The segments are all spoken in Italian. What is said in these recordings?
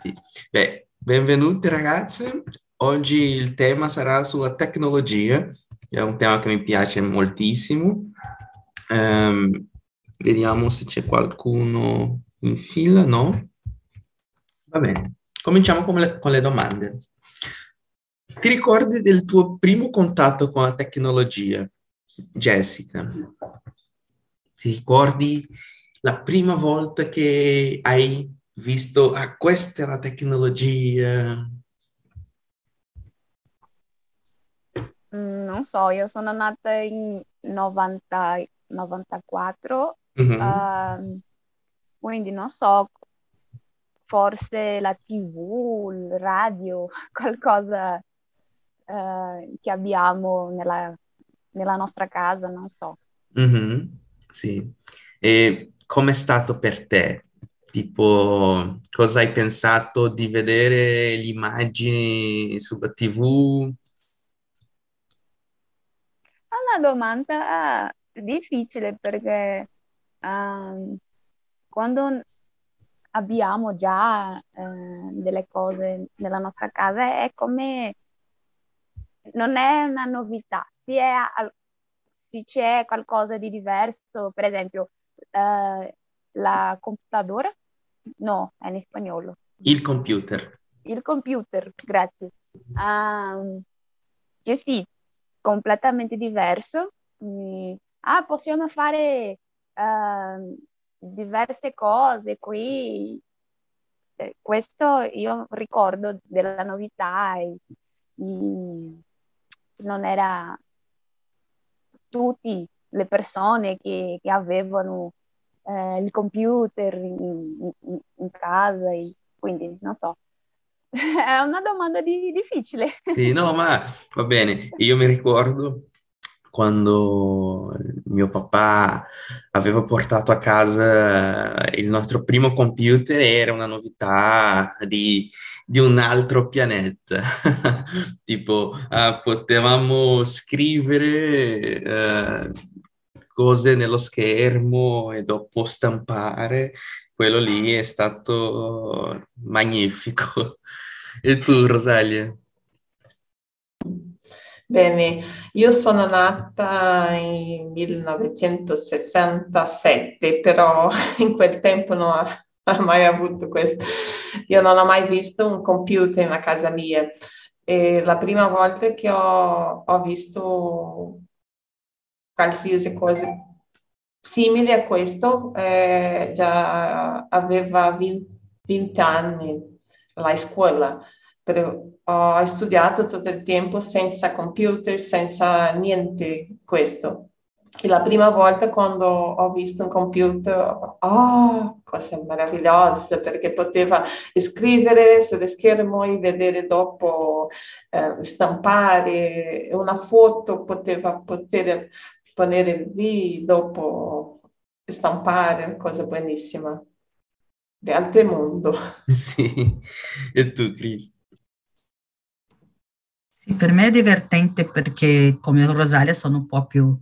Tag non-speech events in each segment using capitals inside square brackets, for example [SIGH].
pronti. Beh, benvenuti ragazze. Oggi il tema sarà sulla tecnologia, è un tema che mi piace moltissimo. Um, vediamo se c'è qualcuno in fila, no? Va bene, cominciamo con le, con le domande. Ti ricordi del tuo primo contatto con la tecnologia, Jessica? Ti ricordi la prima volta che hai visto, ah, questa è la tecnologia? Mm, non so, io sono nata in 90, 94, mm-hmm. uh, quindi non so, forse la tv, il radio, [LAUGHS] qualcosa uh, che abbiamo nella, nella, nostra casa, non so. Mm-hmm. Sì. E com'è stato per te? Tipo, cosa hai pensato di vedere le immagini sulla TV? È una domanda difficile perché um, quando abbiamo già eh, delle cose nella nostra casa è come non è una novità, se, è, se c'è qualcosa di diverso, per esempio eh, la computadora, no, è in spagnolo. Il computer. Il computer, grazie. Um, che sì, completamente diverso. ah, possiamo fare uh, diverse cose qui. Eh, questo io ricordo della novità e, e non era tutte le persone che, che avevano eh, il computer in, in, in casa, e, quindi non so. [LAUGHS] È una domanda di, difficile. Sì, no, ma va bene. Io mi ricordo quando mio papà aveva portato a casa il nostro primo computer era una novità di, di un altro pianeta. [LAUGHS] tipo, uh, potevamo scrivere uh, cose nello schermo e dopo stampare. Quello lì è stato magnifico. [LAUGHS] E tu, Rosalia? Bene, io sono nata nel 1967, però [LAUGHS] in quel tempo non ho mai avuto questo. Io non ho mai visto un computer in casa mia. E la prima volta che ho, ho visto qualsiasi cosa simile a questo, eh, già aveva 20, 20 anni alla scuola. Però ho studiato tutto il tempo senza computer, senza niente questo. E la prima volta quando ho visto un computer, oh, cosa meravigliosa, perché poteva scrivere sullo schermo e vedere dopo, eh, stampare una foto, poteva poter ponere lì dopo stampare, cosa buonissima. Di altro mondo. [LAUGHS] Sì, e tu, Cris? Sì, per me è divertente perché come Rosalia sono un po' più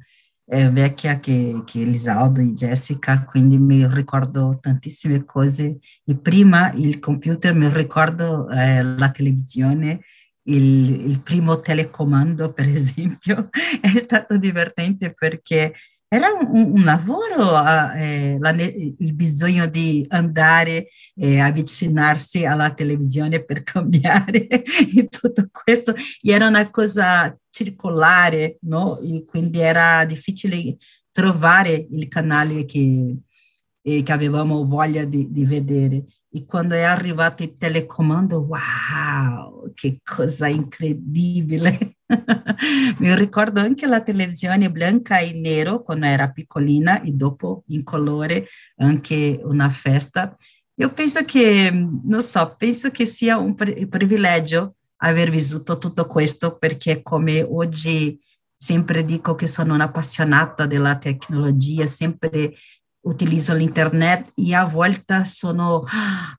eh, vecchia che, che Elisaudo e Jessica, quindi mi ricordo tantissime cose. E prima il computer mi ricordo eh, la televisione, il, il primo telecomando per esempio, [LAUGHS] è stato divertente perché era un, un lavoro eh, la, il bisogno di andare e avvicinarsi alla televisione per cambiare [LAUGHS] e tutto questo e era una cosa circolare, no? E quindi era difficile trovare il canale che, eh, che avevamo voglia di, di vedere. E quando è arrivato il telecomando, wow, che cosa incredibile! [LAUGHS] Mi ricordo anche la televisione bianca e nero quando era piccolina e dopo in colore anche una festa. Io penso che, non so, penso che sia un privilegio aver vissuto tutto questo perché come oggi sempre dico che sono un'appassionata della tecnologia, sempre utilizzo l'internet e a volte sono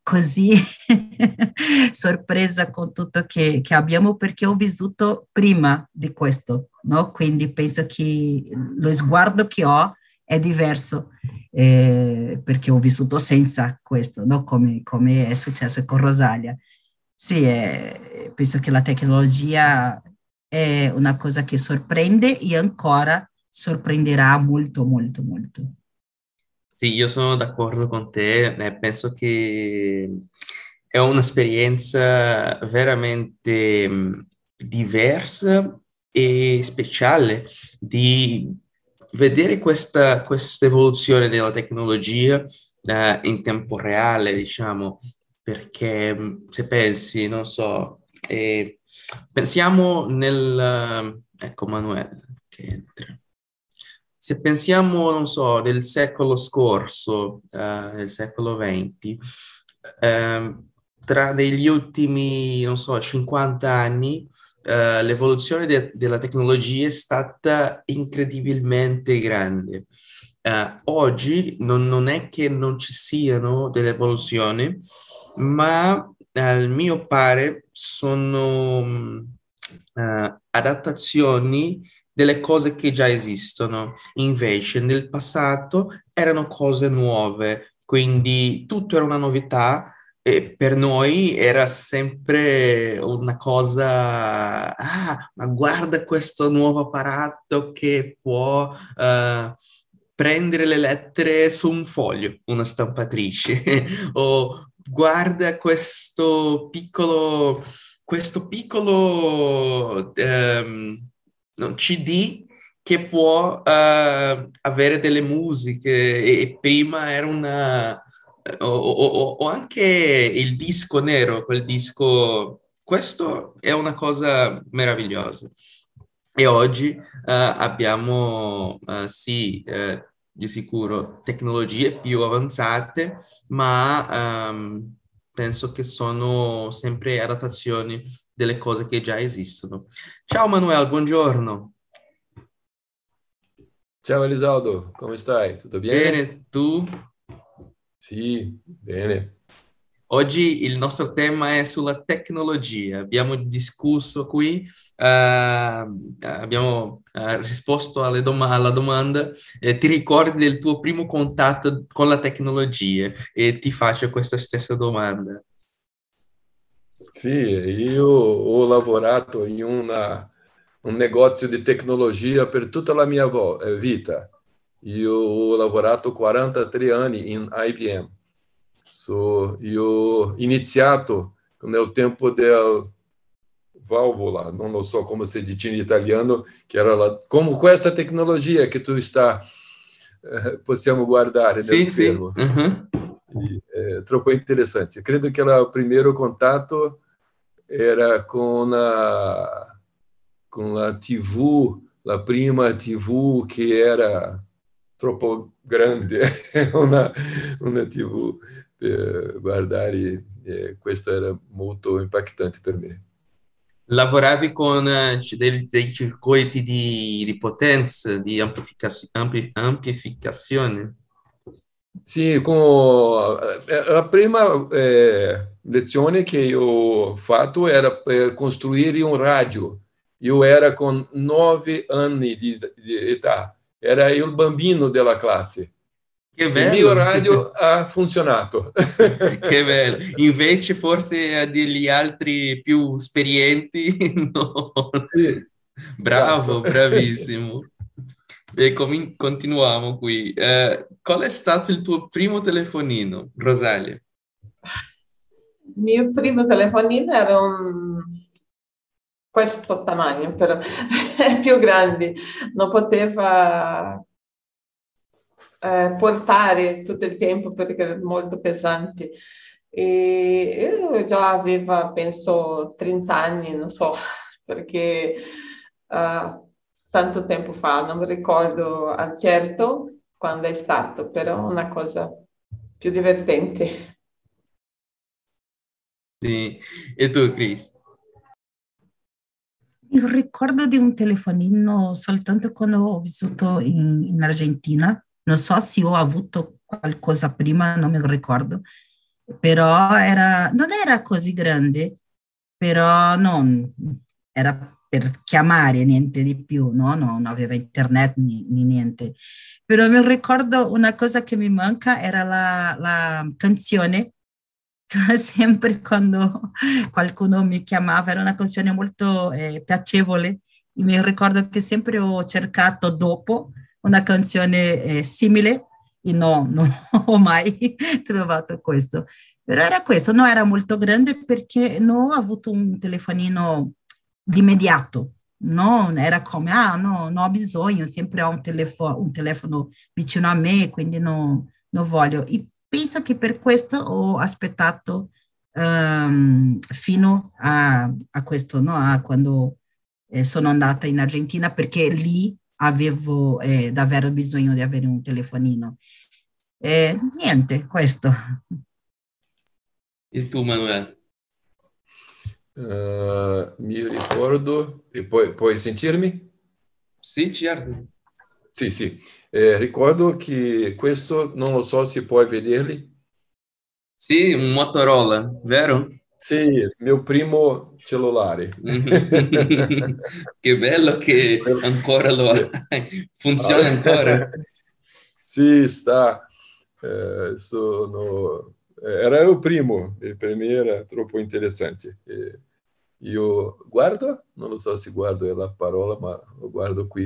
così [LAUGHS] sorpresa con tutto che, che, abbiamo perché ho vissuto prima di questo, no? Quindi penso che lo sguardo che ho è diverso eh, perché ho vissuto senza questo, no? come, come, è successo con Rosalia. Sì, eh, penso che la tecnologia è una cosa che sorprende e ancora sorprenderà molto, molto, molto. Sì, io sono d'accordo con te, eh, penso che è un'esperienza veramente mh, diversa e speciale di vedere questa, evoluzione della tecnologia eh, in tempo reale, diciamo, perché se pensi, non so, eh, pensiamo nel... ecco Manuel che entra. Se pensiamo, non so, del secolo scorso, eh, del secolo XX, eh, tra negli ultimi, non so, 50 anni, uh, l'evoluzione de- della tecnologia è stata incredibilmente grande. Uh, oggi non, non, è che non ci siano delle evoluzioni, ma al mio pare sono uh, adattazioni delle cose che già esistono. Invece nel passato erano cose nuove, quindi tutto era una novità e per noi era sempre una cosa, ah, ma guarda questo nuovo apparato che può uh, prendere le lettere su un foglio, una stampatrice, [LAUGHS] o guarda questo piccolo, questo piccolo um, CD che può uh, avere delle musiche e prima era una o, o, o, anche il disco nero, quel disco, questo è una cosa meravigliosa. E oggi uh, abbiamo, uh, sì, di sicuro tecnologie più avanzate, ma um, penso che sono sempre adattazioni delle cose che già esistono. Ciao Manuel, buongiorno. Ciao Elisaldo, come stai? Tutto bene? Bene, tu? Sì, bene. Oggi il nostro tema è sulla tecnologia. Abbiamo discusso qui, uh, abbiamo uh, risposto dom- alla domanda. Eh, ti ricordi del tuo primo contatto con la tecnologia? E ti faccio questa stessa domanda. Sì, io ho lavorato in una, un negozio di tecnologia per tutta la mia vo- vita. Io ho lavorato 43 anni in IBM. So, io ho iniziato nel tempo del válvula, non lo so come si dice in italiano, che era la, come questa tecnologia che tu sta, eh, possiamo guardare nel sì, schermo. Sì. Uh-huh. E, è troppo interessante. Credo che il primo contatto era con la, con la TV, la prima TV che era troppo grande, [LAUGHS] una, una TV per guardare e questo era molto impactante per me. Lavoravi con uh, dei, dei, circuiti di, di potenza, di amplificazione? Ampli, amplificazione? Sì, con, eh, la prima eh, lezione che ho fatto era per costruire un radio. Io ero con nove anni di, di età era il bambino della classe. Che bello. Il mio radio ha funzionato. [LAUGHS] che bello. Invece forse degli altri più esperienti, [LAUGHS] no. Sì, Bravo, esatto. bravissimo. E com- continuiamo qui. Eh, qual è stato il tuo primo telefonino, Rosalia? Il mio primo telefonino era un questo tamaño, però [LAUGHS] è più grande, non poteva eh, portare tutto il tempo perché era molto pesante. E io già avevo, penso, 30 anni, non so, [LAUGHS] perché uh, tanto tempo fa, non mi ricordo al certo quando è stato, però una cosa più divertente. Sì, e tu Chris? Io ricordo di un telefonino soltanto quando ho vissuto in, in, Argentina. Non so se ho avuto qualcosa prima, non mi ricordo. Però era, non era così grande, però non, era per chiamare, niente di più, no? no non aveva internet né, niente. Però mi ricordo una cosa che mi manca era la, la canzone [LAUGHS] sempre quando qualcuno mi chiamava, era una canzone molto eh, piacevole. Mi ricordo che sempre ho cercato dopo una canzone eh, simile e no, non [LAUGHS] ho mai trovato questo. Però era questo, non era molto grande perché non ho avuto un telefonino di immediato, no? Era come, ah no, non ho bisogno, sempre ho un telefono, un telefono vicino a me, quindi non, non voglio. E penso che per questo ho aspettato um, fino a, a, questo, no? a quando eh, sono andata in Argentina, perché lì avevo eh, davvero bisogno di avere un telefonino. Eh, niente, questo. E tu, Manuel? Uh, mi ricordo, e puoi, puoi sentirmi? Sì, certo. Sì, sì. Eh, ricordo che questo, non lo so se puoi vederli. Sì, un Motorola, vero? Sì, mio primo cellulare. [LAUGHS] che bello che ancora lo. [LAUGHS] Funziona ancora? [LAUGHS] sì, sta. Eh, sono... Era il primo, per me era troppo interessante. E io guardo, non lo so se guardo la parola, ma lo guardo qui.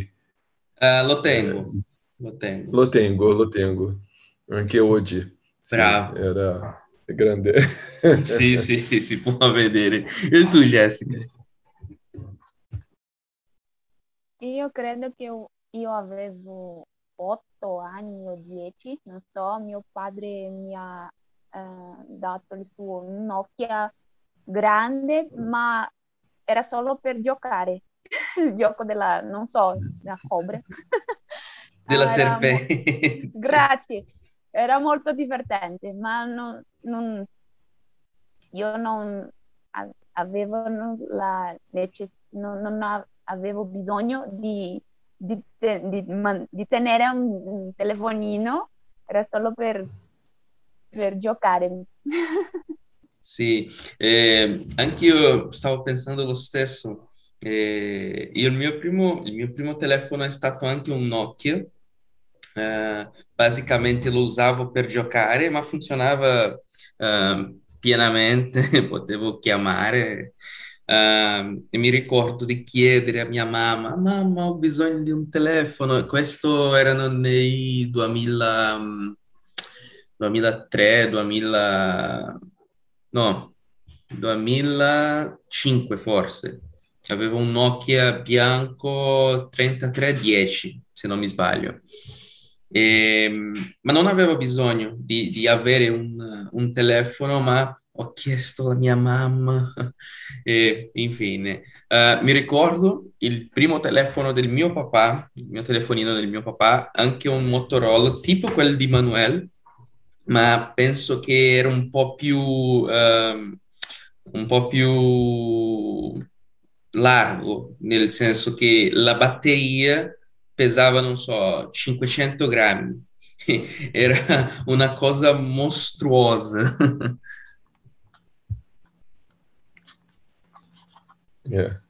Uh, lo tengo, eh, lo tengo. Lo tengo, lo tengo. Anche oggi. Bravo. Sì, era grande. sì, sì, si può vedere. E tu, Jessica? Io credo che io avevo otto anni o dieci, non so, mio padre mi ha eh, dato il suo Nokia grande, ma era solo per giocare. il gioco della, non so, della cobra. Della serpente. Grazie. Era molto divertente, ma non, non, io non avevo la necess- non, non avevo bisogno di, di, di, di tenere un, un, telefonino, era solo per, per giocare. [LAUGHS] Sì, eh, anch'io stavo pensando lo stesso. Eh, il, mio primo, il mio primo telefono è stato anche un Nokia. Eh, basicamente lo usavo per giocare, ma funzionava eh, pienamente, [LAUGHS] potevo chiamare. Uh, e mi ricordo di chiedere a mia mamma, mamma ho bisogno di un telefono, questo erano nei 2000, 2003, 2000, no, 2005 forse. Avevo un Nokia bianco 3310, se non mi sbaglio. E, ma non avevo bisogno di, di avere un, un, telefono, ma ho chiesto alla mia mamma [LAUGHS] e infine. Uh, mi ricordo il primo telefono del mio papà, il mio telefonino del mio papà, anche un Motorola, tipo quel di Manuel, ma penso che era un po' più, uh, un po' più largo, nel senso che la batteria pesava, non so, 500 grammi. [LAUGHS] Era una cosa mostruosa. [LAUGHS] yeah.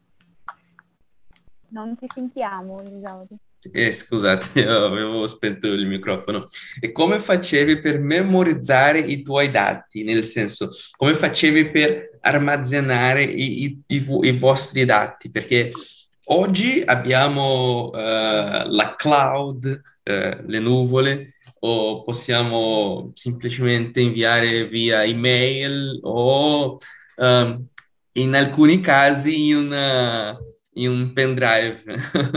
Non ti sentiamo, Elisaudio. Eh, scusate, [LAUGHS] avevo spento il microfono. E come facevi per memorizzare i tuoi dati? Nel senso, come facevi per armazenare i, i, i, i vostri dati? Perché oggi abbiamo uh, la cloud, uh, le nuvole, o possiamo semplicemente inviare via email o um, in alcuni casi in una in un pendrive,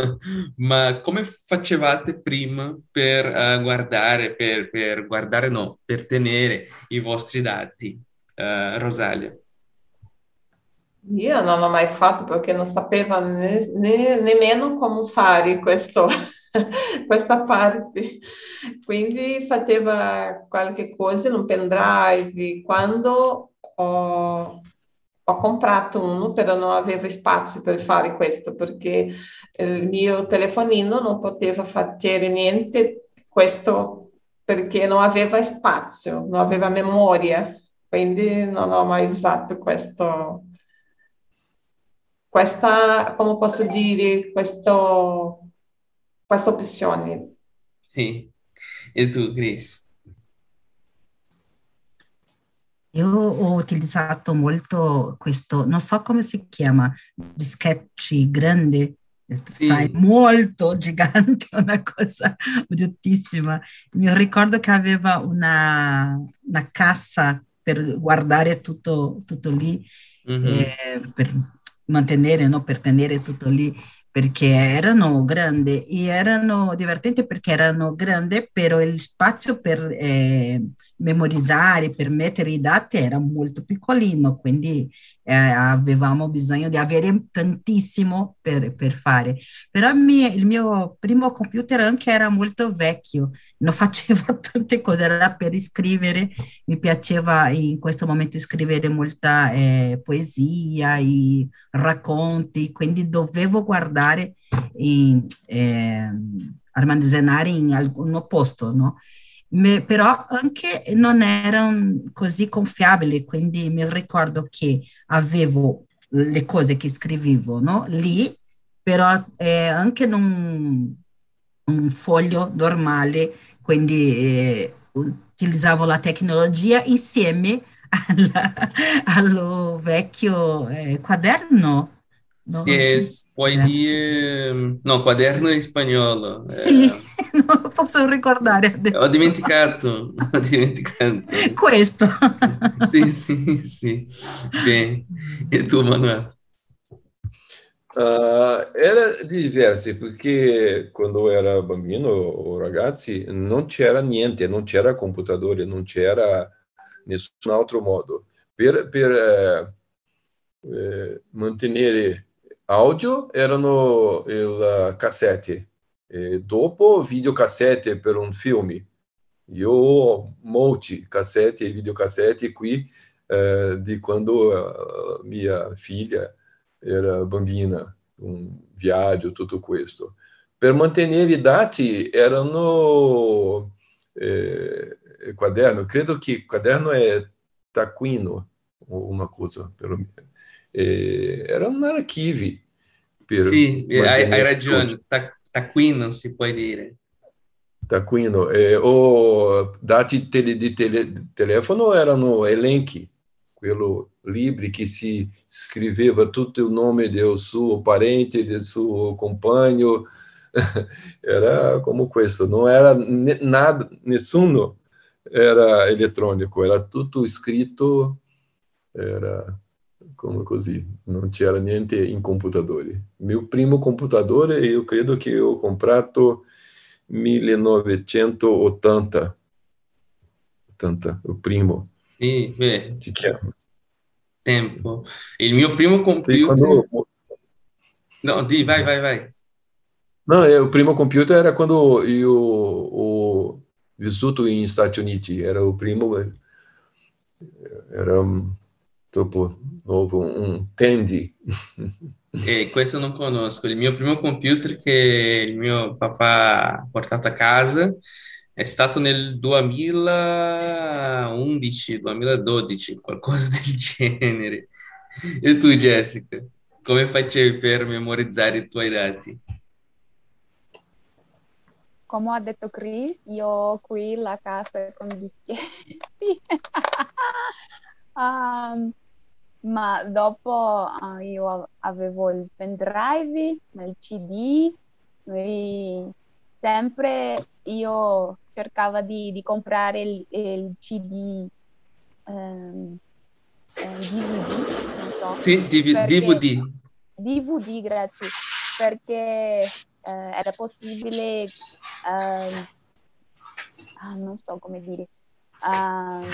[LAUGHS] ma come facevate prima per uh, guardare, per, per, guardare no, per tenere i vostri dati, uh, Rosalia? Io non l'ho mai fatto perché non sapevo ne, ne, nemmeno come usare questo, [LAUGHS] questa parte. Quindi faceva qualche cosa in un pendrive. Quando ho ho comprato uno, però non avevo spazio per fare questo perché il mio telefonino non poteva fare niente questo perché non aveva spazio, non aveva memoria, quindi non ho mai usato questo, questa, come posso dire, questo, questa opzione. Sì. E tu, Chris? Io ho utilizzato molto questo, non so come si chiama, dischetti grande, sì. sai, molto gigante, [LAUGHS] una cosa bruttissima. Mi ricordo che aveva una, una cassa per guardare tutto, tutto lì, mm-hmm. eh, per mantenere, no? per tenere tutto lì perché erano grandi e erano divertenti perché erano grandi, però il spazio per eh, memorizzare, per mettere i dati era molto piccolino, quindi eh, avevamo bisogno di avere tantissimo per, per fare. Però il mio, il mio, primo computer anche era molto vecchio, non faceva [LAUGHS] tante cose, era per scrivere, mi piaceva in questo momento scrivere molta eh, poesia e racconti, quindi dovevo guardare e eh, armazenare in alcun posto, no? Me, però anche non era così confiabile, quindi mi ricordo che avevo le cose che scrivevo no? lì, però eh, anche in un, un, foglio normale, quindi eh, utilizzavo la tecnologia insieme allo [LAUGHS] vecchio eh, quaderno No, Se puoi dire... No, quaderno in spagnolo. Sì, [LAUGHS] non posso ricordare adesso. Ho dimenticato, [LAUGHS] ho dimenticato. Questo. [LAUGHS] sì, sì, sì. Bene. E tu, Manuel? Uh, era diverso perché quando ero bambino o ragazzi non c'era niente, non c'era computadore, non c'era nessun altro modo. Per, per eh, eh, mantenere Audio erano il cassette, dopo videocassette per un film. Io ho molti cassette e videocassette qui eh, di quando uh, mia figlia era bambina, un viaggio, tutto questo. Per mantenere i dati erano eh, quaderno, credo che quaderno è taccuino, una cosa, per eh, erano archivi. Per sì, hai, hai ragione, taccuino si può dire. Taccuino, eh, o dati tele, di tele, telefono erano elenchi, quello libro che si scriveva tutto il nome del suo parente, del suo compagno, [LAUGHS] era come questo, non era nada, nessuno era elettronico, era tutto scritto, era come così, non c'era niente in computadori. Il mio primo computador io credo che ho comprato 1980, 80, il primo. Sì, beh. Ti chiamo. Tempo. Il mio primo computer... Sì, quando... No, di, vai, vai, vai. No, il primo computer era quando io ho vissuto in Stati Uniti, era il primo... Era troppo nuovo, un Tandy. E questo non conosco. Il mio primo computer che il mio papà ha portato a casa è stato nel 2011, 2012, qualcosa del [LAUGHS] genere. E tu, Jessica, come facevi per memorizzare i tuoi dati? Come ha detto Chris, io ho qui la casa con dischetti. [LAUGHS] um, ma dopo uh, io avevo il pendrive, il CD, e sempre io cercavo di, di comprare il, il CD eh, DVD, so, sì, DV, DVD. DVD, grazie, perché eh, era possibile, eh, ah, non so come dire, uh,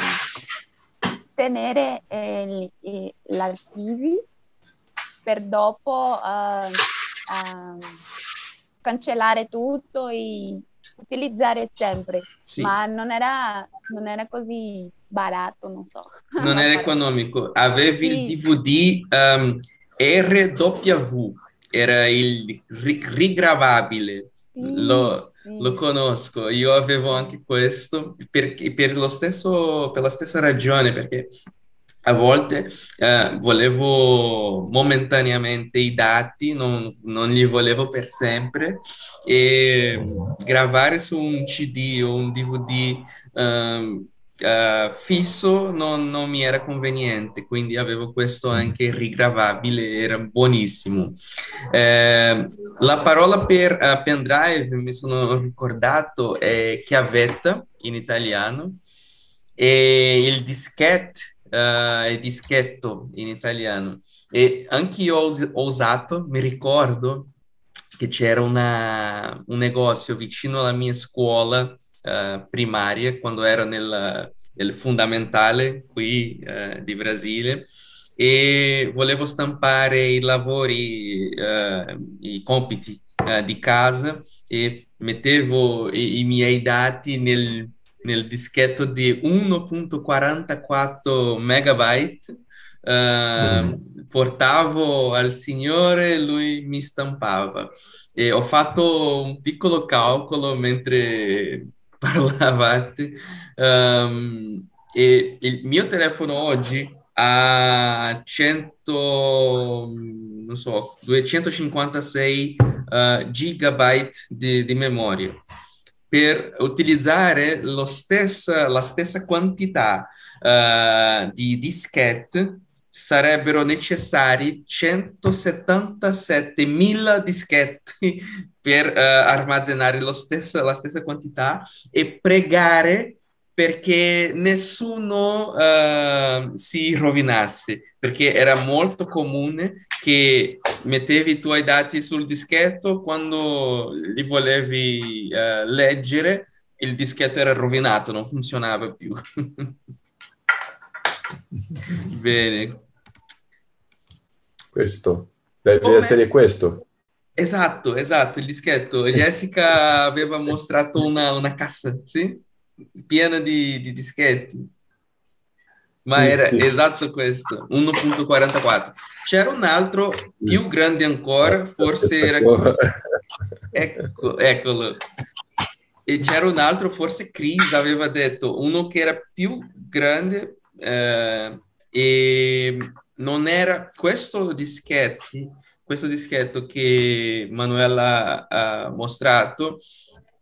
tenere eh, l'archivi per dopo uh, uh, cancellare tutto e utilizzare sempre, sì. ma non era, non era così barato, non so. Non [LAUGHS] era economico, avevi sì. il DVD um, RW, era il ri- rigravabile, sì. lo, lo conosco, io avevo anche questo perché, per, lo stesso, per la stessa ragione, perché a volte eh, volevo momentaneamente i dati, non, non, li volevo per sempre e gravare su un CD o un DVD um, uh, fisso non, non, mi era conveniente, quindi avevo questo anche rigravabile, era buonissimo. Eh, la parola per uh, pendrive, mi sono ricordato, è chiavetta in italiano e il dischetto uh, è dischetto in italiano. E anche io ho usato, mi ricordo che c'era una, un negozio vicino alla mia scuola uh, primaria, quando ero nel, nel fondamentale qui uh, di Brasile, e volevo stampare i lavori, uh, i compiti uh, di casa e mettevo i, i miei dati nel nel dischetto di 1.44 megabyte. Uh, mm. Portavo al signore, lui mi stampava e ho fatto un piccolo calcolo mentre parlavate um, e il mio telefono oggi ha 100, non so, 256 uh, gigabyte di, di memoria. Per utilizzare stessa, la stessa quantità uh, di dischette sarebbero necessari 177.000 dischetti per uh, armazenare stesso, la stessa quantità e pregare perché nessuno uh, si rovinasse, perché era molto comune che mettevi i tuoi dati sul dischetto quando li volevi uh, leggere, il dischetto era rovinato, non funzionava più. [LAUGHS] Bene. Questo, deve Come... essere questo. Esatto, esatto, il dischetto. [LAUGHS] Jessica aveva mostrato una, una cassa, sì? piena di, di dischetti. Ma sì, era sì. esatto questo, 1.44. C'era un altro più grande ancora, forse era... [LAUGHS] Ecco, eccolo. E c'era un altro, forse Chris aveva detto, uno che era più grande eh, e non era questo dischetti, questo dischetto che Manuela ha mostrato,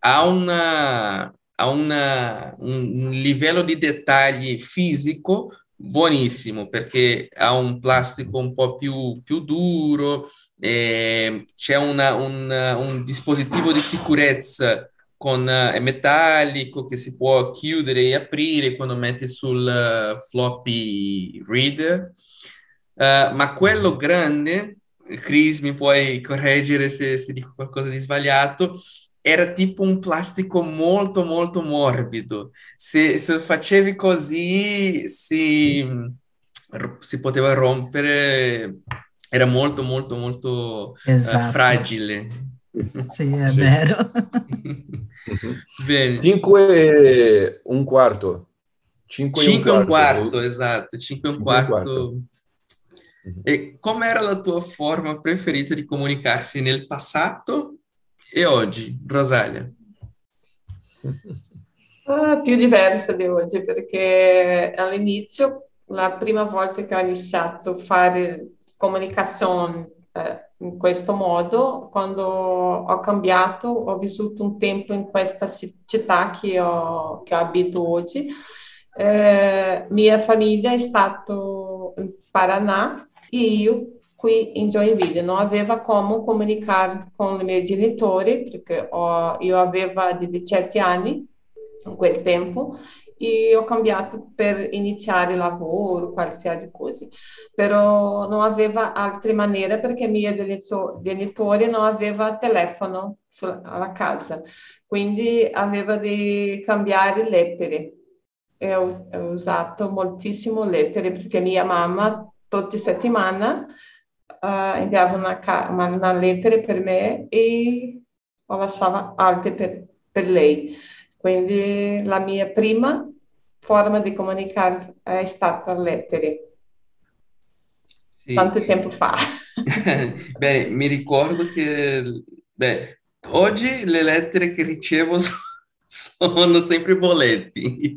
ha una, ha una, un livello di dettagli fisico buonissimo perché ha un plastico un po' più, più duro, eh, c'è una, un, un, dispositivo di sicurezza con, è metallico che si può chiudere e aprire quando metti sul uh, floppy reader, uh, ma quello grande, Chris mi puoi correggere se, se dico qualcosa di sbagliato, era tipo un plastico molto molto morbido. Se, se facevi così si, si poteva rompere, era molto molto molto eh, esatto. uh, fragile. Sì, è sì. vero. [LAUGHS] Bene. 5 un quarto. 5 e un quarto, esatto, 5 e un quarto. E com'era la tua forma preferita di comunicarsi nel passato e oggi, Rosalia? [LAUGHS] Ah, più diversa di oggi perché all'inizio, la prima volta che ho iniziato a fare comunicazione eh, in questo modo, quando ho cambiato, ho vissuto un tempo in questa città che ho, che abito oggi. Eh, mia famiglia è stata in Paraná e io qui in Joinville. Non aveva come comunicare con i miei genitori perché ho, io avevo 17 anni in quel tempo e ho cambiato per iniziare lavoro, qualsiasi cosa. Però non aveva altre maniere perché i miei genitori non avevano telefono alla casa, quindi aveva di cambiare lettere. E ho, ho usato moltissimo lettere perché mia mamma tutte le settimane uh, inviava una, una, lettera per me e la lasciava altre per, per lei. Quindi la mia prima forma di comunicare è stata lettere. Sì. Tanto tempo fa. [LAUGHS] Bene, mi ricordo che beh, oggi le lettere che ricevo sono sempre boletti.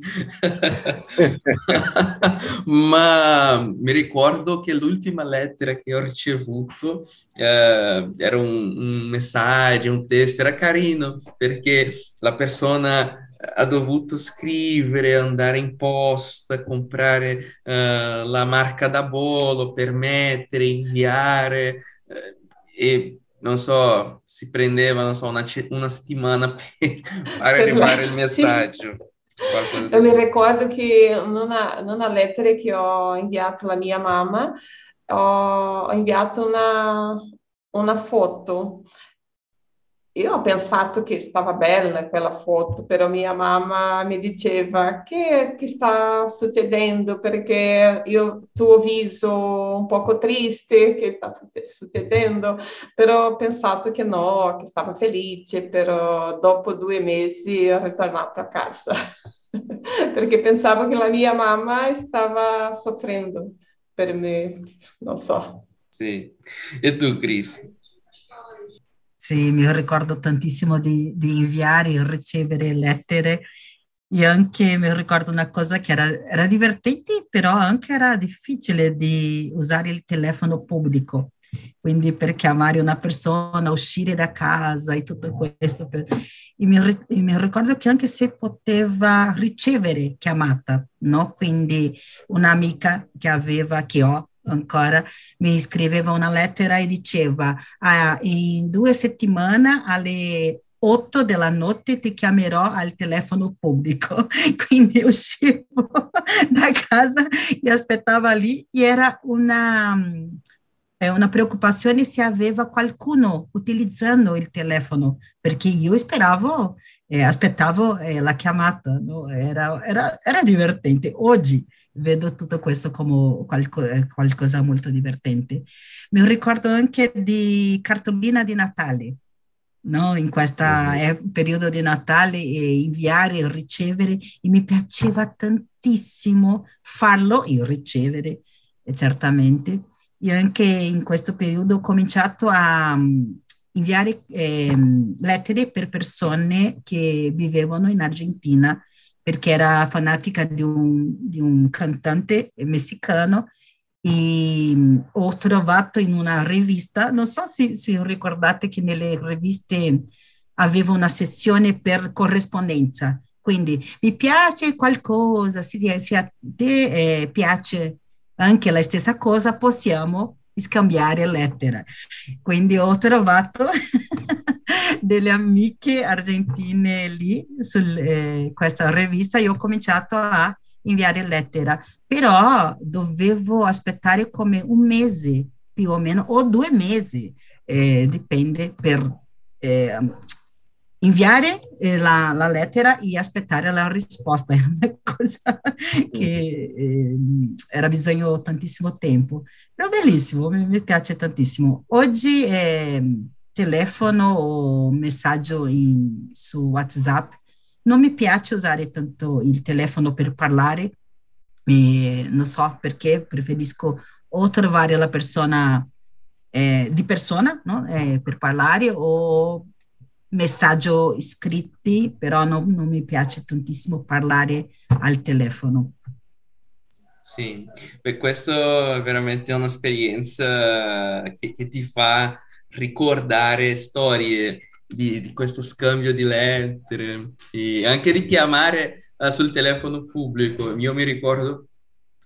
Ma mi ricordo che l'ultima lettera che ho ricevuto eh, era un, un messaggio, un testo, era carino perché la persona ha dovuto scrivere, andare in posta, comprare uh, la marca da bollo per mettere, inviare uh, e non so, si prendeva, non so, una, una settimana per fare [LAUGHS] arrivare il messaggio. Sì. Io mi ricordo che in una, in una lettera che ho inviato alla mia mamma, ho inviato una, una foto io ho pensato che stava bella quella foto, però mia mamma mi diceva che, che sta succedendo perché io tuo viso un poco triste, che sta succedendo, però ho pensato che no, che stava felice, però dopo due mesi ho ritornato a casa [LAUGHS] perché pensavo che la mia mamma stava soffrendo per me, non so. Sì. E tu, Cris? Sì, mi ricordo tantissimo di, di inviare e ricevere lettere e anche mi ricordo una cosa che era, era divertente, però anche era difficile di usare il telefono pubblico. Quindi per chiamare una persona, uscire da casa e tutto questo. Per... E mi, e mi ricordo che anche se poteva ricevere chiamata, no? Quindi un'amica che aveva, che ho, ancora mi scriveva una lettera e diceva ah, in due settimane alle 8 della notte ti chiamerò al telefono pubblico. [LAUGHS] Quindi uscivo [LAUGHS] da casa e aspettava lì e era una, una preoccupazione se aveva qualcuno utilizzando il telefono, perché io speravo, eh, aspettavo eh, la chiamata, no? era, era, era divertente. Oggi vedo tutto questo come qualco, eh, qualcosa molto divertente. Mi ricordo anche di cartolina di Natale, no? in questo mm-hmm. periodo di Natale, e inviare e ricevere, e mi piaceva tantissimo farlo e ricevere, certamente. Io anche in questo periodo ho cominciato a um, inviare eh, lettere per persone che vivevano in Argentina perché era fanatica di un, di un cantante messicano e mm, ho trovato in una rivista, non so se, se ricordate che nelle riviste avevo una sezione per corrispondenza, quindi mi piace qualcosa, se, se a te eh, piace anche la stessa cosa, possiamo scambiare lettere. Quindi ho trovato [LAUGHS] delle amiche argentine lì su eh, questa rivista e ho cominciato a inviare lettere, però dovevo aspettare come un mese più o meno o due mesi, eh, dipende per eh, inviare eh, la, la, lettera e aspettare la risposta, [LAUGHS] era una cosa che eh, era bisogno tantissimo tempo. Però bellissimo, mi, mi piace tantissimo. Oggi eh, telefono o messaggio in, su WhatsApp, non mi piace usare tanto il telefono per parlare, e non so perché, preferisco o trovare la persona eh, di persona no? eh, per parlare o messaggio scritti, però no, non mi piace tantissimo parlare al telefono. Sì, per questo è veramente un'esperienza che, che ti fa ricordare storie di, di, questo scambio di lettere e anche di chiamare uh, sul telefono pubblico. Io mi ricordo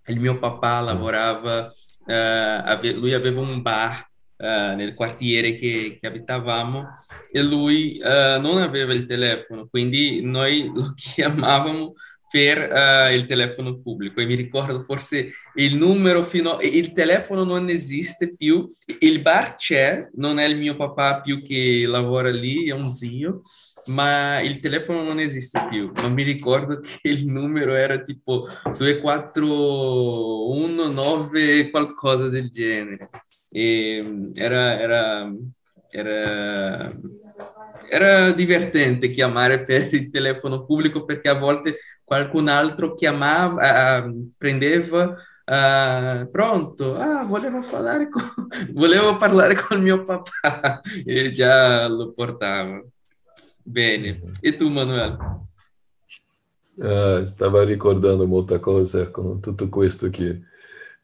il mio papà lavorava, uh, ave- lui aveva un bar uh, nel quartiere che, che, abitavamo e lui non aveva il telefono, quindi noi [LAUGHS] lo chiamavamo per uh, il telefono pubblico. E mi ricordo forse il numero fino il telefono non esiste più. Il bar c'è non è il mio papà più che lavora lì è un zio ma il telefono non esiste più. Ma mi ricordo [LAUGHS] che il numero era tipo 2419 qualcosa del genere e era, era, era era divertente chiamare per il telefono pubblico perché a volte qualcun altro chiamava, uh, prendeva, uh, pronto, ah, volevo parlare con, [LAUGHS] volevo parlare con mio papà [LAUGHS] e già lo portava. Bene. E tu, Manuel? Ah, stava ricordando molta coisa com tudo questo che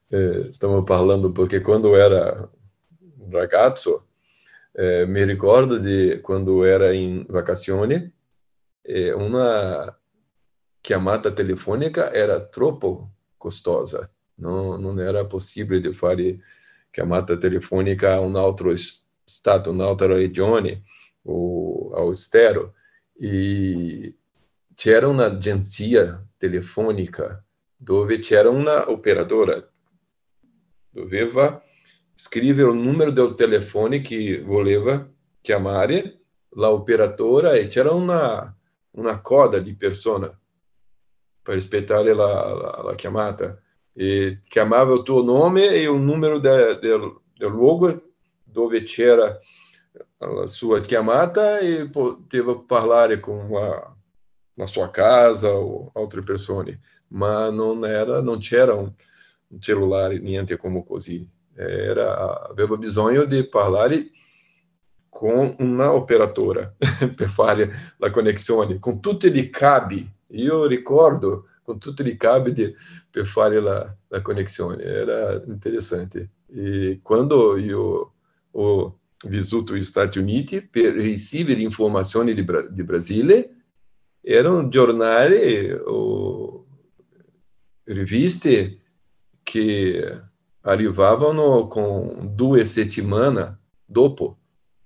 eh, stiamo parlando, perché quando era ragazzo eh, mi ricordo di quando era in vacazioni e una chiamata telefonica era troppo costosa, no? non era possibile di fare chiamata telefonica a un altro stato, un'altra regione o all'estero. E c'era un'agenzia telefonica dove c'era una operadora, doveva scrivere il numero del telefono che voleva chiamare la operadora e c'era una, una coda di persone per aspettare la, la, la, chiamata. E chiamava il tuo nome e il numero de, del, del luogo dove c'era la sua chiamata e poteva parlare con la, la sua casa o altre persone, ma non era, c'era un, un cellulare, niente come così. Era, aveva bisogno di parlare con una operadora [LAUGHS] per fare la connessione, con tutti i cabi. Io ricordo con tutti i cabi di, per fare la, la connessione, era interessante. E quando io ho vissuto gli Stati Uniti per ricevere informazioni di, di Brasile, erano giornali o riviste che arrivavano con due settimane dopo.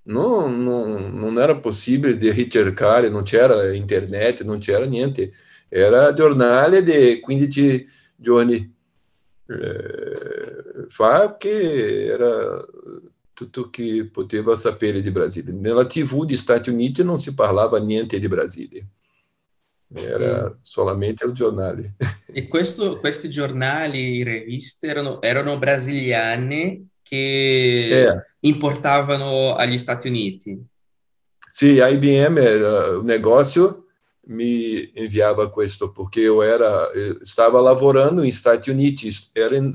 Non, non, non era possibile di ricercare, non c'era internet, non c'era niente. Era giornale di 15 giorni eh, fa che era tutto che poteva sapere di Brasile. Nella TV di Stati Uniti non si parlava niente di Brasile era solamente il giornale. E questo, questi giornali, riviste erano, erano brasiliani che é. importavano agli Stati Uniti? Sì, a IBM, il negócio mi inviava questo perché io era, stava lavorando in Stati Uniti, era in,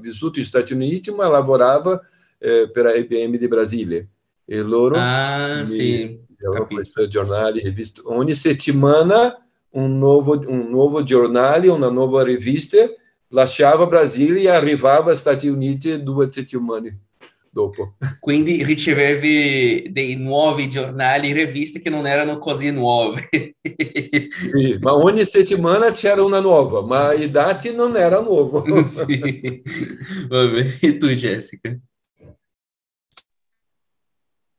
vissuto negli Stati Uniti, ma lavorava eh, per a IBM di Brasile. E loro ah, mi sì, questo giornale, visto, ogni settimana um novo, um novo jornal, uma nova rivista, lasciava Brasília e arrivava agli Stati Uniti due settimane dopo. Quindi ricevevi dei nuovi giornali e riviste che non erano così nuove. Sì, ma ogni settimana c'era una nuova, ma i dati non erano nuovi. [LAUGHS] Sì, vabbè. E tu Jessica?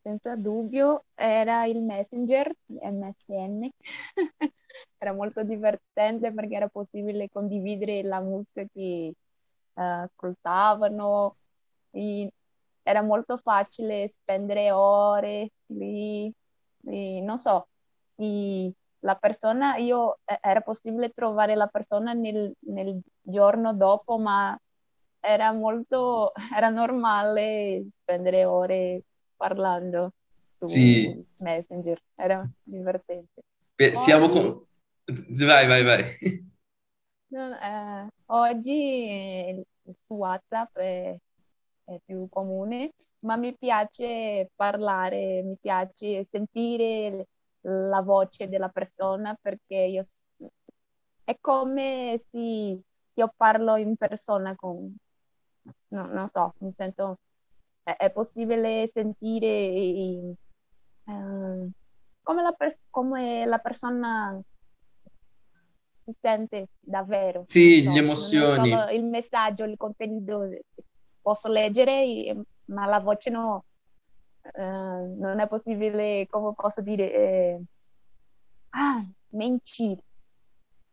senza dubbio era il Messenger, MSN. [LAUGHS] era molto divertente perché era possibile condividere la musica che uh, ascoltavano. E era molto facile spendere ore lì, e non so, e la persona, io era possibile trovare la persona nel, nel giorno dopo, ma era molto, [LAUGHS] era normale spendere ore parlando su sì. Messenger, era divertente. Beh, siamo con... Vai, vai, vai. No, eh, oggi su WhatsApp è, è più comune, ma mi piace parlare, mi piace sentire la voce della persona perché io è come se io parlo in persona con, no, non so, mi sento è possibile sentire uh, come, la per- come la persona si sente davvero. Sì, le emozioni. Il messaggio, il contenuto, posso leggere, ma la voce no. Uh, non è possibile, come posso dire, eh, ah, mentire.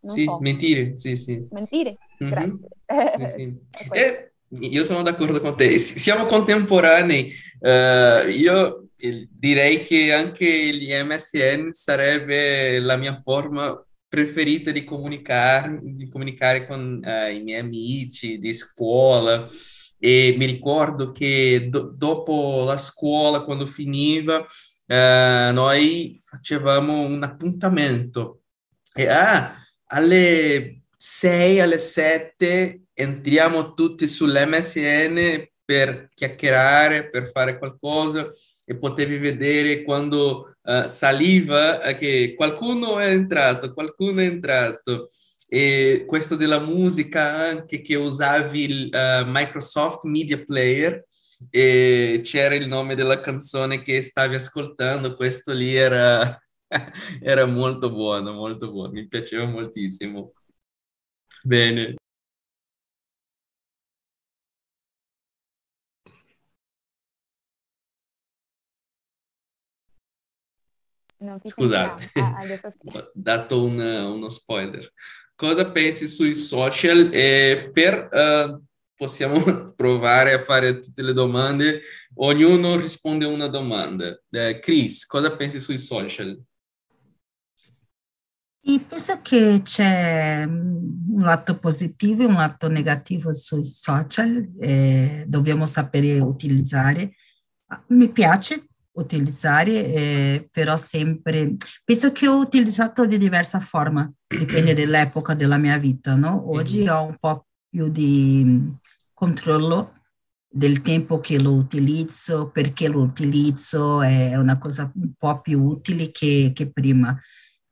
Non sì, so. mentire, sì, sì. Mentire, mm-hmm. grazie. Sì, [LAUGHS] eh, io sono d'accordo con te. Siamo contemporanei. Uh, io direi che anche l'MSN sarebbe la mia forma preferita di comunicare, di comunicare con uh, i miei amici di scuola. E mi ricordo che do, dopo la scuola, quando finiva, uh, noi facevamo un appuntamento. E ah, alle 6, alle 7 entriamo tutti sull'MSN per chiacchierare, per fare qualcosa e potevi vedere quando uh, saliva uh, che qualcuno è entrato, qualcuno è entrato. E questo della musica anche che usavi il uh, Microsoft Media Player e c'era il nome della canzone che stavi ascoltando, questo lì era, [LAUGHS] era molto buono, molto buono, mi piaceva moltissimo. Bene. Scusate, ah, ho dato un, uno spoiler. Cosa pensi sui social? E per uh, possiamo [LAUGHS] provare a fare tutte le domande, ognuno risponde a una domanda. Eh, Chris, cosa pensi sui social? E penso che c'è un lato positivo e un lato negativo sui social, eh, dobbiamo sapere utilizzare. Mi piace utilizzare, eh, però sempre, penso che ho utilizzato di diversa forma, dipende dall'epoca della mia vita, no? Oggi ho un po' più di mm, controllo del tempo che lo utilizzo, perché lo utilizzo, è una cosa un po' più utile che, che prima,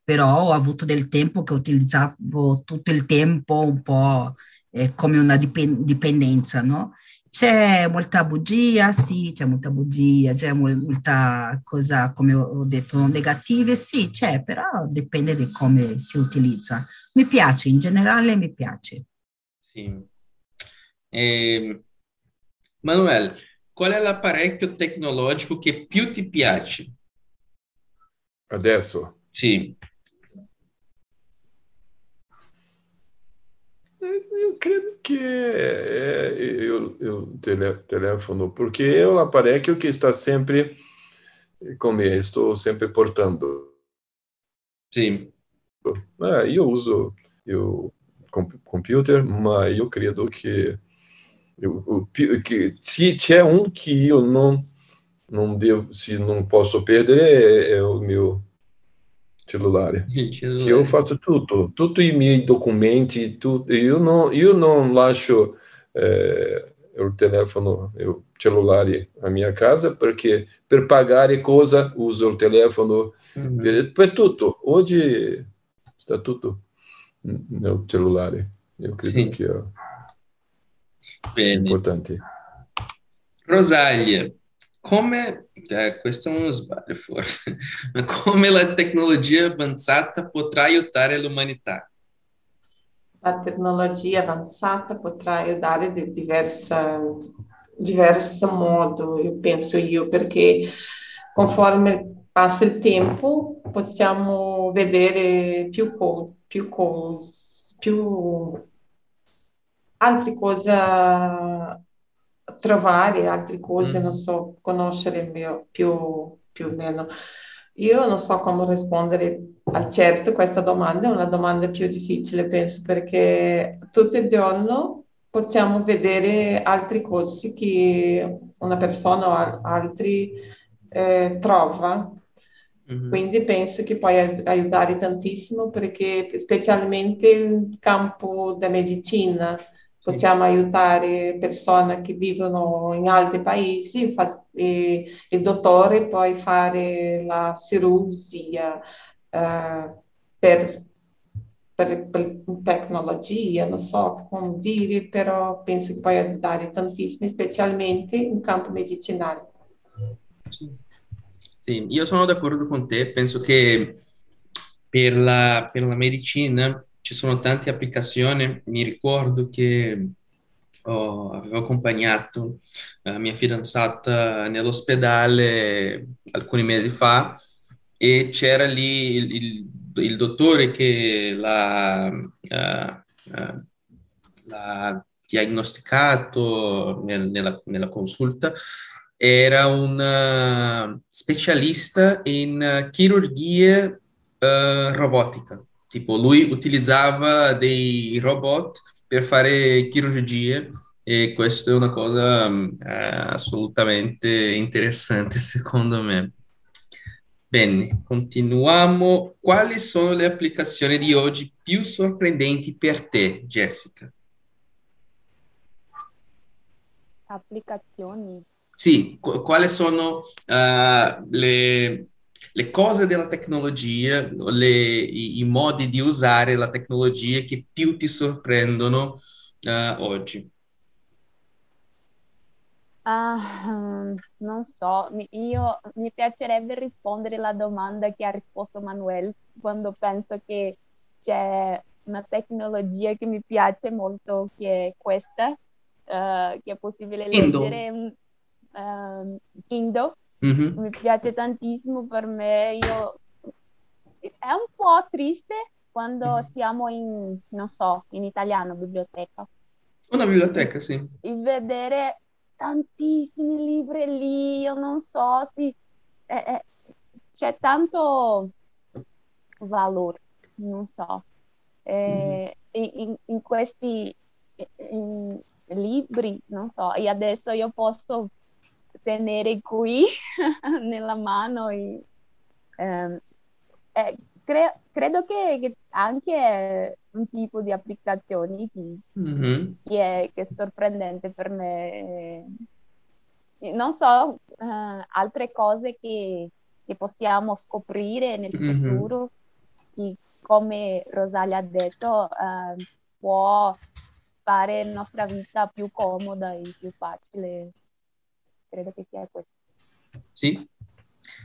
però ho avuto del tempo che utilizzavo tutto il tempo un po' eh, come una dipendenza, no? C'è molta bugia, sì, c'è molta bugia, c'è molta cosa, come ho detto, negative, sì, c'è, però dipende di come si utilizza. Mi piace, in generale mi piace. Sì. E... Manuel, qual è l'apparecchio tecnologico che più ti piace? Adesso? Sì. Eu creio que é, é eu, eu tele, telefono, porque é um aparelho que está sempre comigo, estou sempre portando. Sim. É, eu uso o computer, mas eu creio que, eu, que se tiver um que eu não não devo, se não posso perder é, é o meu celular. Il eu faço tudo, tudo em documentos. Tudo eu não documenti, tutto, io, non, io o lascio eh, il telefono, il cellulare a mia casa perché per uso o telefone. É tudo. Hoje está tudo no celular. Eu cellulare, que é Bene. importante. Rosália, come, eh, questo è uno sbaglio forse, [LAUGHS] ma come la tecnologia avanzata potrà aiutare l'umanità? La tecnologia avanzata potrà aiutare di diversa, diverso modo, io penso io, perché conforme passa il tempo possiamo vedere più cose, più cose, più altre cose trovare altre cose, mm. non so, conoscere mio, più, più o meno. Io non so come rispondere a certo questa domanda, è una domanda più difficile, penso, perché tutto il giorno possiamo vedere altre cose che una persona o altri eh, trova. Mm-hmm. Quindi penso che può aiutare tantissimo perché specialmente nel campo della medicina, possiamo aiutare persone che vivono in altri paesi e il dottore poi fare la chirurgia eh, per, per, per, tecnologia, non so come dire, però penso che può aiutare tantissimo, specialmente in campo medicinale. Sì, io sono d'accordo con te, penso che per la, per la medicina ci sono tante applicazioni. Mi ricordo che oh, avevo accompagnato la eh, mia fidanzata nell'ospedale alcuni mesi fa e c'era lì il, il, il dottore che l'ha, uh, uh, l'ha diagnosticato nel, nella, nella, consulta era un uh, specialista in chirurgia robotica Tipo, lui utilizzava dei robot per fare chirurgie e questa è una cosa eh, assolutamente interessante [LAUGHS] secondo me. Bene, continuiamo. Quali sono le applicazioni di oggi più sorprendenti per te, Jessica? Applicazioni. Sì, qu- quali sono uh, le, le, cose della tecnologia, le, i, i, modi di usare la tecnologia che più ti sorprendono uh, oggi? Uh, non so, mi, io, mi piacerebbe rispondere alla domanda che ha risposto Manuel quando penso che c'è una tecnologia che mi piace molto che è questa, uh, che è possibile Kindle. leggere un uh, Kindle. Mm-hmm. Mi piace tantissimo per me. Io... È un po' triste quando mm-hmm. siamo in, non so, in italiano, biblioteca. Una biblioteca, sì. E vedere tantissimi libri lì, io non so, sì, eh, eh, c'è tanto valore, non so. Eh, mm-hmm. in, in, questi in libri, non so, e adesso io posso tenere qui [LAUGHS] nella mano e, ehm, eh, cre- credo che, che, anche un tipo di applicazioni che, mm-hmm. che, è, che, è, sorprendente per me. Non so, uh, altre cose che, che possiamo scoprire nel mm-hmm. futuro, che come Rosalia ha detto, uh, può fare la nostra vita più comoda e più facile. Credo che sia questo. Sì.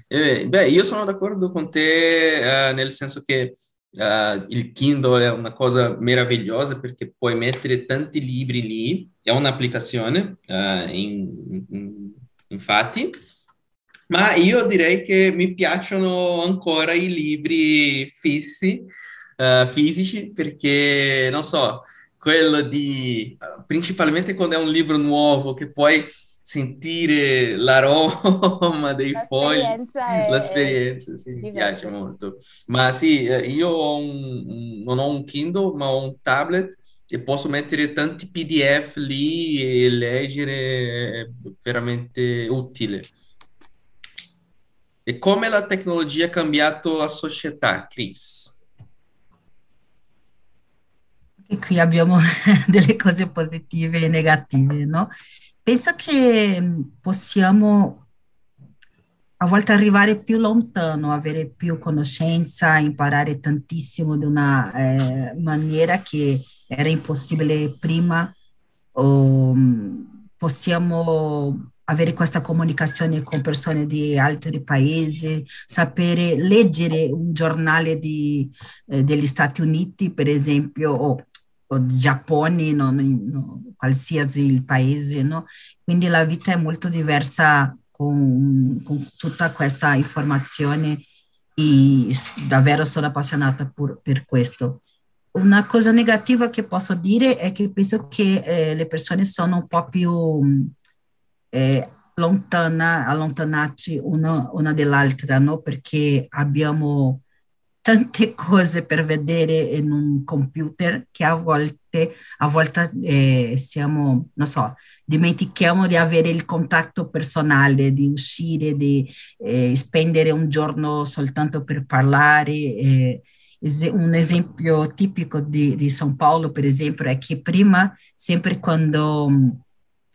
Eh, beh, io sono d'accordo con te eh, nel senso che eh, il Kindle è una cosa meravigliosa perché puoi mettere tanti libri lì, è un'applicazione, eh, in, in, infatti, ma io direi che mi piacciono ancora i libri fissi, uh, fisici, perché non so, quello di principalmente quando è un libro nuovo che puoi sentire l'aroma dei fogli, l'esperienza, sì, mi piace molto. Ma sì, eh, io ho un, non ho un Kindle, ma ho un tablet e posso mettere tanti PDF lì e leggere, è veramente utile. E come la tecnologia ha cambiato la società, Chris? E qui abbiamo [LAUGHS] delle cose positive e negative, no? Penso che possiamo a volte arrivare più lontano, avere più conoscenza, imparare tantissimo di una eh, maniera che era impossibile prima. O, possiamo avere questa comunicazione con persone di altri paesi, sapere leggere un giornale di, eh, degli Stati Uniti, per esempio, o, o Giappone, no, no, qualsiasi il paese, no? Quindi la vita è molto diversa con, con tutta questa informazione e davvero sono appassionata pur, per questo. Una cosa negativa che posso dire è che penso che eh, le persone sono un po' più eh, lontana, allontanarci una, una dall'altra, no? perché abbiamo tante cose per vedere in un computer che a volte, a volte eh, siamo, non so, dimentichiamo di avere il contatto personale, di uscire, di eh, spendere un giorno soltanto per parlare. Eh, un esempio tipico di, di São Paulo, per esempio, è che prima, sempre quando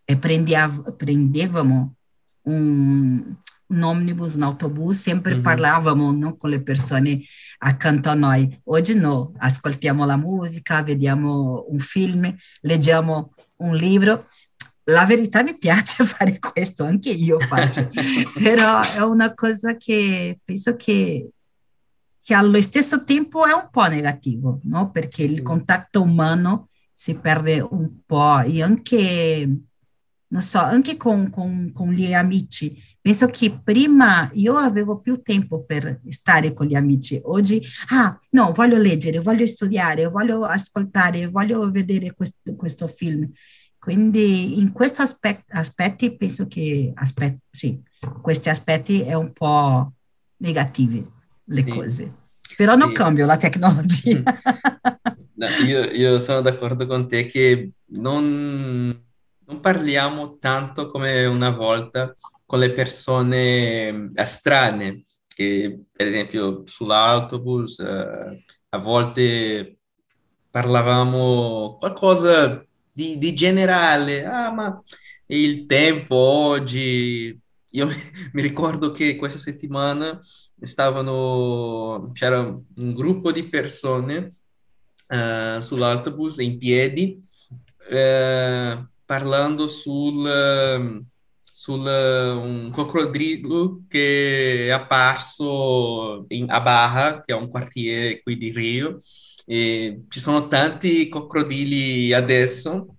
é, prendevamo um, um ônibus, no autobus, sempre uhum. parlavamo no, con le persone accanto a noi. Oggi no, ascoltiamo la musica, vediamo un film, leggiamo un libro. La verità mi piace [LAUGHS] fare questo, anche io faccio, [LAUGHS] però è una cosa che penso che, che allo stesso tempo è un po' negativo, no? perché il contatto umano si perde un po' e anche non so, anche con, con, con, gli amici. Penso che prima io avevo più tempo per stare con gli amici. Oggi, ah, no, voglio leggere, voglio studiare, voglio ascoltare, voglio vedere questo, questo film. Quindi in questi aspetti, aspetti penso che aspetti, sì, questi aspetti è un po' negativi le sì. cose. Però non sì. cambio la tecnologia. [LAUGHS] No, io, io sono d'accordo con te che non non parliamo tanto come una volta con le persone estranee, che per esempio sull'autobus eh, a volte parlavamo qualcosa di, di generale, ah ma il tempo oggi. Io [LAUGHS] mi ricordo che questa settimana stavano, c'era un gruppo di persone uh, sull'autobus in piedi uh, parlando sul, sul un coccodrillo che è apparso in, a Barra, che è un quartiere qui di Rio. E ci sono tanti coccodrilli adesso.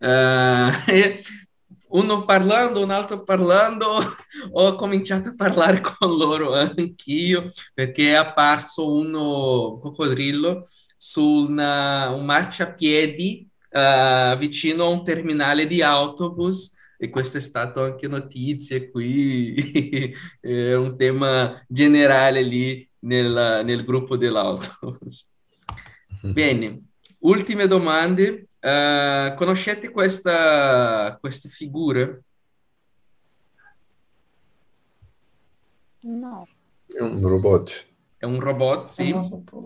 Uh, [LAUGHS] uno parlando, un altro parlando, [LAUGHS] ho cominciato a parlare con loro anch'io perché è apparso uno coccodrillo su una, un marciapiedi uh, vicino a un terminale di autobus e questo è stato anche notizia qui, è [LAUGHS] un tema generale lì nel, nel gruppo dell'autobus. Bene, ultime domande. Uh, conoscete questa, queste figure? No. È un robot. È un robot, sì,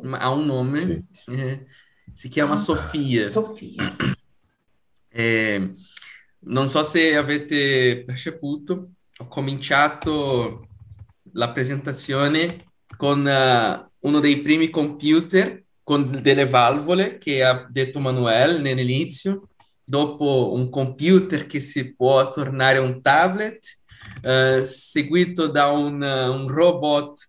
ma ha un nome. Sì. Si chiama Sofia. Sofia. Eh, non so se avete percepito, ho cominciato la presentazione con uh, uno dei primi computer con delle valvole che ha detto Manuel nell'inizio, dopo un computer che si può tornare un tablet, eh, seguito da un, un robot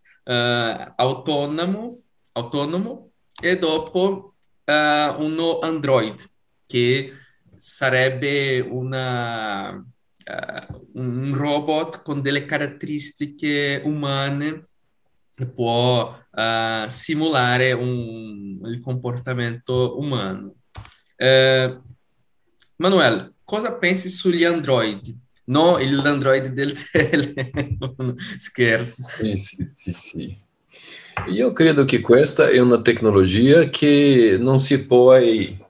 autonomo, autonomo, e dopo eh, uno Android che sarebbe una, uh, un robot con delle caratteristiche umane può uh, simulare un, il comportamento umano. Uh, Manuel, cosa pensi sugli Android? No, l'Android del [LAUGHS] telefono, scherzo. Sì, sì, sì, sì. Io credo che questa è una tecnologia che non si può... Eh,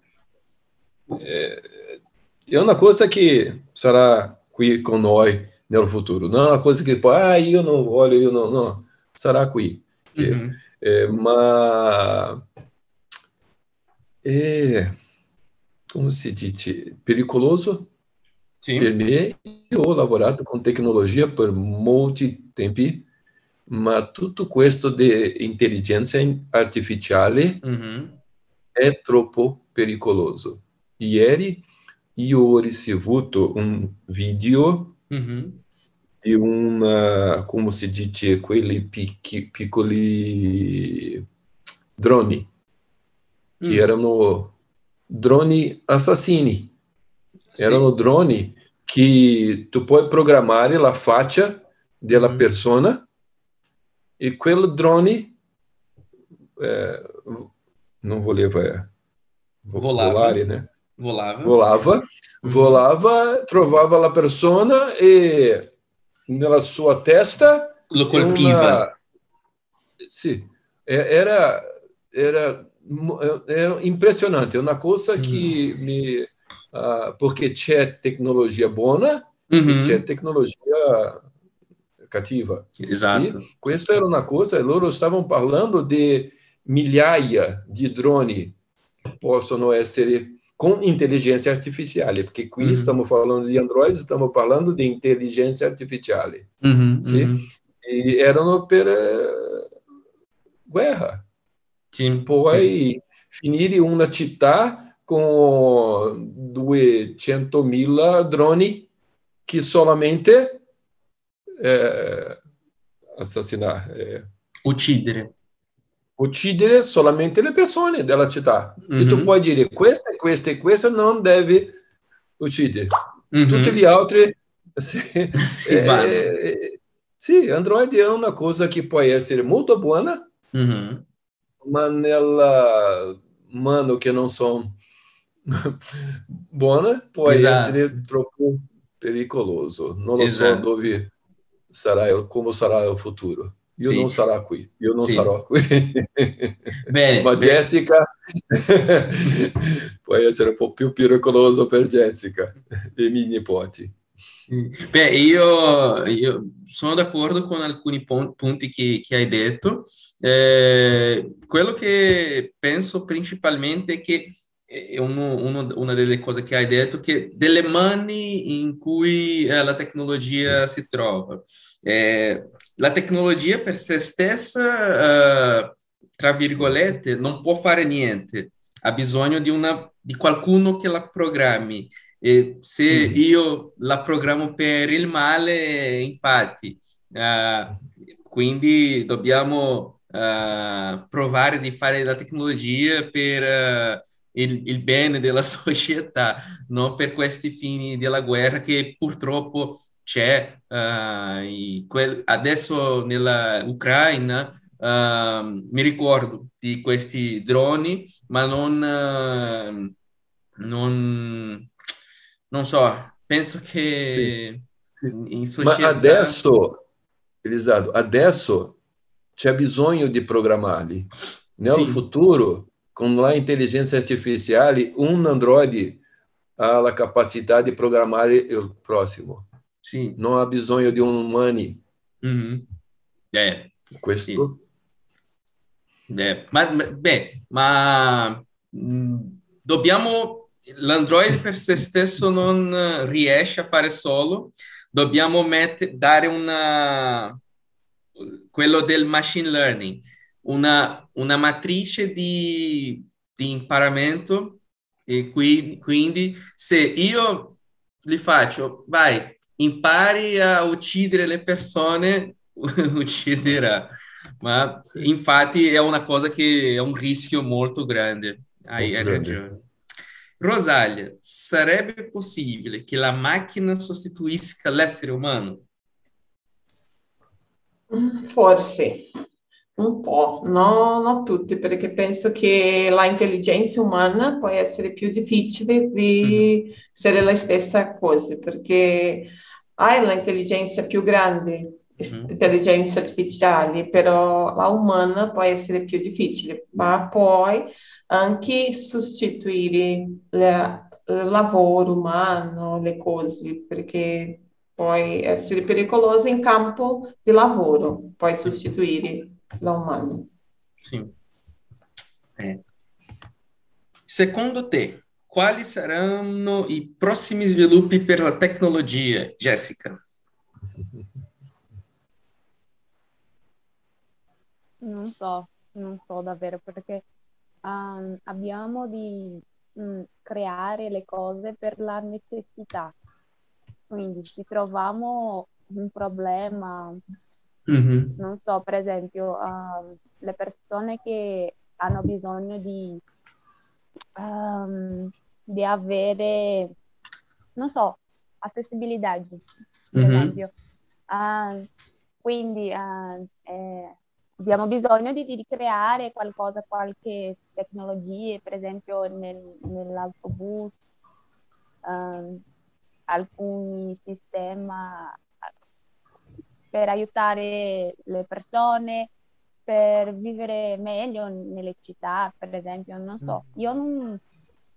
è una cosa che sarà qui con noi nel futuro, non è una cosa che poi, ah, io non voglio, io non... no sarà qui. Mm-hmm. Eh, ma è, come si dice, pericoloso Sì. per me. Io ho lavorato con tecnologia per molti tempi, ma tutto questo di intelligenza artificiale Mm-hmm. è troppo pericoloso. Ieri io ho ricevuto un video Mm-hmm. di una, come si dice, quelli picchi- piccoli droni, che Mm. erano droni assassini. Sì. Erano droni che tu puoi programmare la faccia della Mm. persona e quel drone eh, non voleva Volava. volare, né? Volava. volava, Mhm. volava, trovava la persona e nella sua testa Lo colpiva. una- sì, e- era, era, mo- era impressionante, è una cosa Mm. che mi... ah, perché c'è tecnologia buona Mhm. e c'è tecnologia cattiva. Esatto. Sì, questa era una cosa, loro stavano parlando di migliaia di droni che possono essere con intelligenza artificiale, perché qui Mhm. stiamo parlando di Android, stiamo parlando di intelligenza artificiale. Mhm, Sì. mhm. E erano per eh, guerra. Sì, sì. Puoi finire una città con 200.000 droni che solamente eh, assassinare, eh, Uccidere. uccidere solamente le persone della città. E tu Mhm. puoi dire questa, questa e questa non devi uccidere. Mhm. Tutti gli altri... [LAUGHS] Sì, Sì, eh, vanno. eh, sì, Android è una cosa che può essere molto buona, Mhm. ma nella mano che non sono [LAUGHS] buone può Esatto. essere troppo pericoloso. Non lo Esatto. so dove sarà, come sarà il futuro. Io Sì. non sarò qui, io non Sì. sarò qui. [LAUGHS] Bene, Ma bene. Jessica [LAUGHS] può essere un po' più pericoloso per Jessica e i miei nipoti. Beh, io, io sono d'accordo con alcuni pon- punti che, che hai detto. Eh, quello che penso principalmente è che è uno, uno, una delle cose che hai detto, che delle mani in cui eh, la tecnologia si trova. Eh, la tecnologia per se stessa, eh, tra virgolette, non può fare niente, ha bisogno di, una, di qualcuno che la programmi. E se mm. io la programmo per il male, infatti, uh, quindi dobbiamo uh, provare di fare la tecnologia per uh, il, il, bene della [LAUGHS] società, non per questi fini della guerra che purtroppo c'è. Quel, adesso nella Ucraina mi ricordo di questi droni, ma non, non non so, penso che sì. in società... Ma adesso, Elisato, adesso c'è bisogno di programmarli. Nel sì. futuro, con la intelligenza artificiale, un Android ha la capacità di programmare il prossimo. Sì. Non ha bisogno di un umano. Mm-hmm. Eh, Questo... Sì. Eh, ma, beh, ma dobbiamo l'Android per se stesso non riesce a fare solo, dobbiamo mette, dare una, quello del machine learning, una, una matrice di, di imparamento e qui, quindi se io gli faccio, vai, impari a uccidere le persone, [LAUGHS] ucciderà. Ma infatti è una cosa che è un rischio molto grande. Hai, hai ragione. Rosália, sarebbe possibile che la macchina sostituisca l'essere umano? Forse, un po', no, non tutti, perché penso che l'intelligenza umana può essere più difficile di mm-hmm. essere la stessa cosa, perché hai l'intelligenza più grande, mm-hmm. intelligenza artificiale, però la umana può essere più difficile, ma poi anche sostituire il lavoro umano, le cose, perché può essere pericoloso in campo di lavoro, puoi sostituire l'umano. Sì. Eh. Secondo te, quali saranno i prossimi sviluppi per la tecnologia, Jessica? Non so, non so davvero perché um, abbiamo di mh, mm, creare le cose per la necessità. Quindi se troviamo un problema, mm-hmm. non so, per esempio, uh, le persone che hanno bisogno di, um, di avere, non so, accessibilità, per mm-hmm. esempio. Uh, quindi uh, eh, abbiamo bisogno di, di, creare qualcosa, qualche tecnologia, per esempio nel, nell'autobus, um, alcuni sistemi per aiutare le persone, per vivere meglio nelle città, per esempio, non so. Mm. Io non,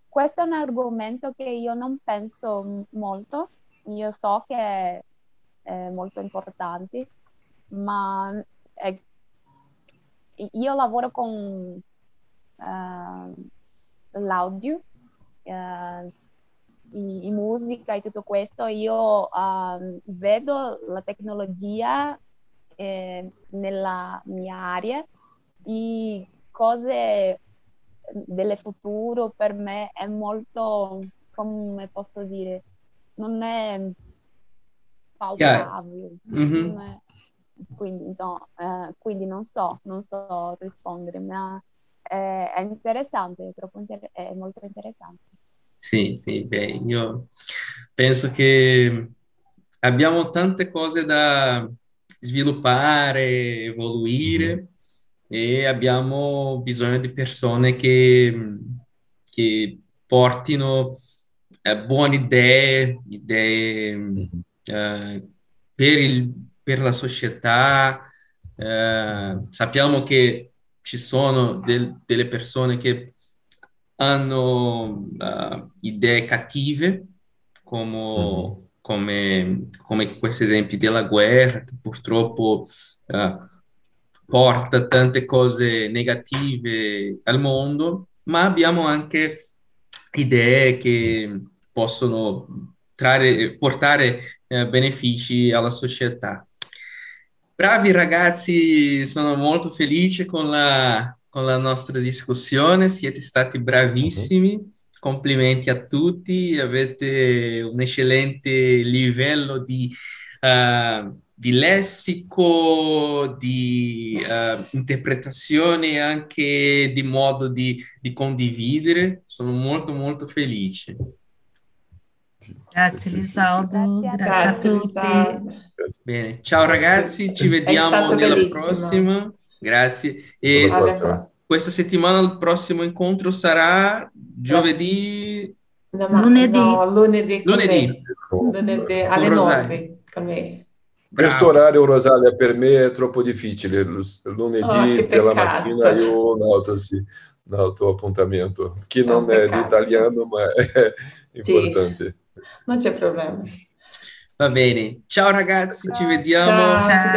questo è un argomento che io non penso molto, io so che è, è molto importante, ma è io lavoro con uh, l'audio, uh, i, i, musica e tutto questo, io uh, vedo la tecnologia eh, nella mia area e cose del futuro per me è molto, come posso dire, non è. Yeah. Mm-hmm quindi, no, eh, quindi non so, non so rispondere, ma è, è interessante, è, inter- è molto interessante. Sì, sì, beh, io penso che abbiamo tante cose da sviluppare, evoluire mm-hmm. e abbiamo bisogno di persone che, che portino eh, buone idee, idee mm-hmm. eh, per il per la società. Eh, sappiamo che ci sono del, delle persone che hanno uh, idee cattive, come, mm-hmm. come, come, questi esempi della guerra, che purtroppo uh, porta tante cose negative al mondo, ma abbiamo anche idee che possono trarre, portare eh, benefici alla società. Bravi ragazzi, sono molto felice con la, con la nostra discussione, siete stati bravissimi. Uh-huh. Complimenti a tutti, avete un eccellente livello di, uh, di lessico, di uh, interpretazione e anche di modo di, di condividere. Sono molto molto felice. Grazie Lisaldo, grazie, grazie a tutti. Bene, ciao ragazzi, ci vediamo nella bellissimo. prossima. Grazie. E questa settimana il prossimo incontro sarà giovedì... No, lunedì. No, lunedì. Lunedì. lunedì alle 9 con me. Questo orario, Rosalia, per me è troppo difficile. Lunedì oh, della mattina io altro, sì, altro appuntamento, che non è, l'italiano, ma è [LAUGHS] importante. Sì, non c'è problema. Va bene. Ciao ragazzi, ci vediamo. Ciao.